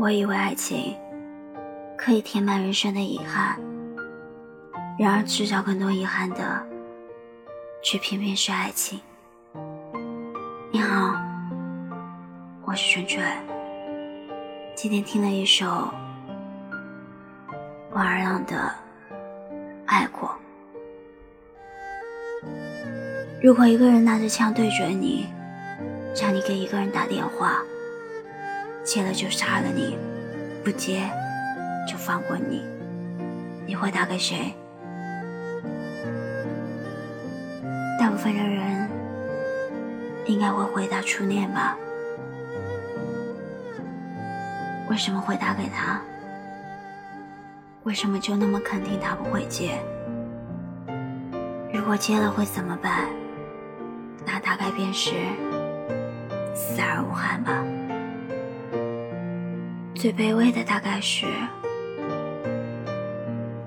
我以为爱情可以填满人生的遗憾，然而制造更多遗憾的，却偏偏是爱情。你好，我是纯纯。今天听了一首王二浪的《爱过》。如果一个人拿着枪对准你，让你给一个人打电话，接了就杀了你，不接就放过你，你会打给谁？大部分的人应该会回答初恋吧？为什么会打给他？为什么就那么肯定他不会接？如果接了会怎么办？那大概便是。死而无憾吧。最卑微的大概是，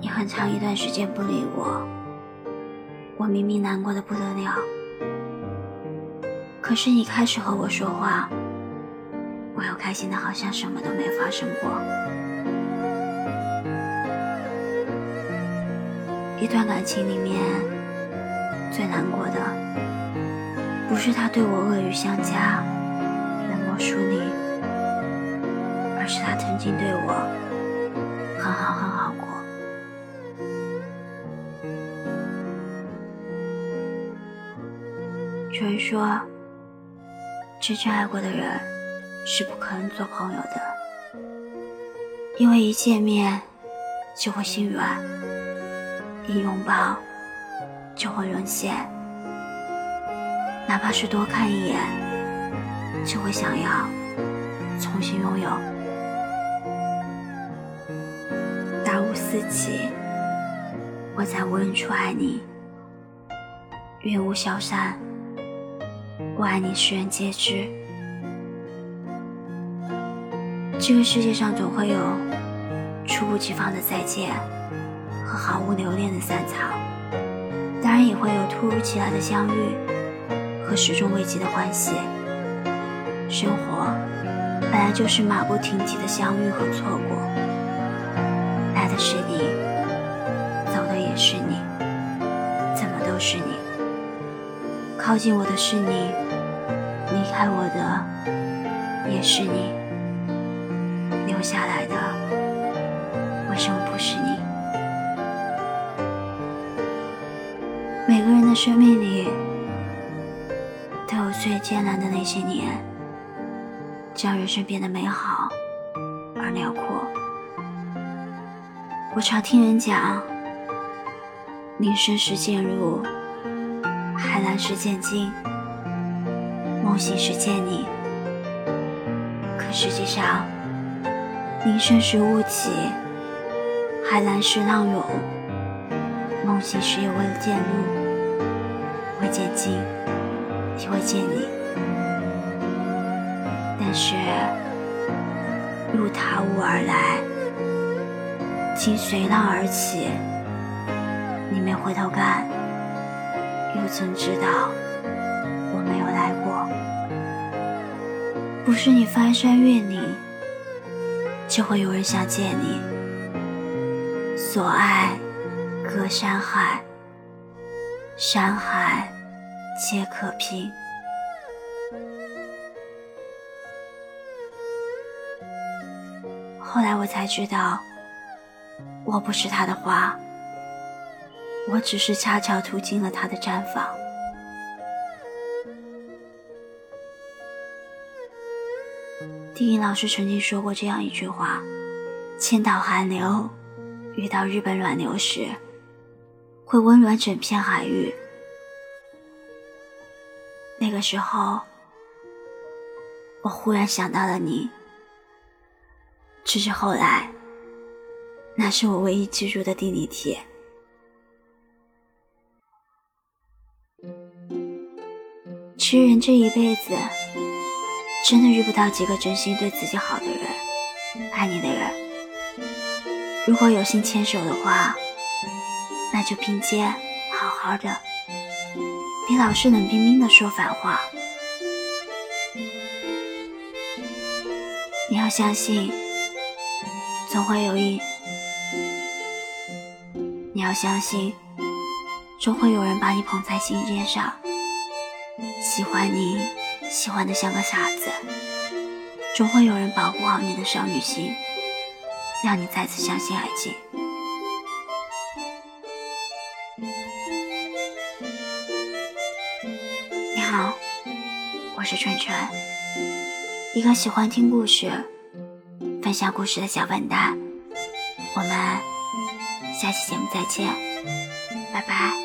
你很长一段时间不理我，我明明难过的不得了，可是你开始和我说话，我又开心的好像什么都没发生过。一段感情里面最难过的，不是他对我恶语相加。冷漠疏离，而是他曾经对我很好很好过。有人说，真正爱过的人是不可能做朋友的，因为一见面就会心软，一拥抱就会沦陷，哪怕是多看一眼。就会想要重新拥有。自己，我在无人处爱你；云雾消散，我爱你，世人皆知。这个世界上总会有猝不及防的再见和毫无留恋的散场，当然也会有突如其来的相遇和始终未及的欢喜。生活本来就是马不停蹄的相遇和错过，是你，走的也是你，怎么都是你。靠近我的是你，离开我的也是你，留下来的为什么不是你？每个人的生命里都有最艰难的那些年。将人生变得美好而辽阔。我常听人讲：林深时见入，海蓝时见鲸，梦醒时见你。可实际上，林深时雾起，海蓝时浪涌，梦醒时也为了见路，会见鲸，也会见你。但是路踏雾而来，经随浪而起。你没回头看，又怎知道我没有来过？不是你翻山越岭，就会有人想见你。所爱隔山海，山海皆可平。后来我才知道，我不是他的花，我只是恰巧途经了他的毡房。丁颖老师曾经说过这样一句话：“千岛寒流遇到日本暖流时，会温暖整片海域。”那个时候，我忽然想到了你。只是后来，那是我唯一记住的地理题。其实人这一辈子，真的遇不到几个真心对自己好的人，爱你的人。如果有幸牵手的话，那就并肩，好好的，别老是冷冰冰的说反话。你要相信。总会有一，要相信，总会有人把你捧在心尖上，喜欢你，喜欢的像个傻子。总会有人保护好你的少女心，让你再次相信爱情。你好，我是春春，一个喜欢听故事、分享故事的小笨蛋。我们下期节目再见，拜拜。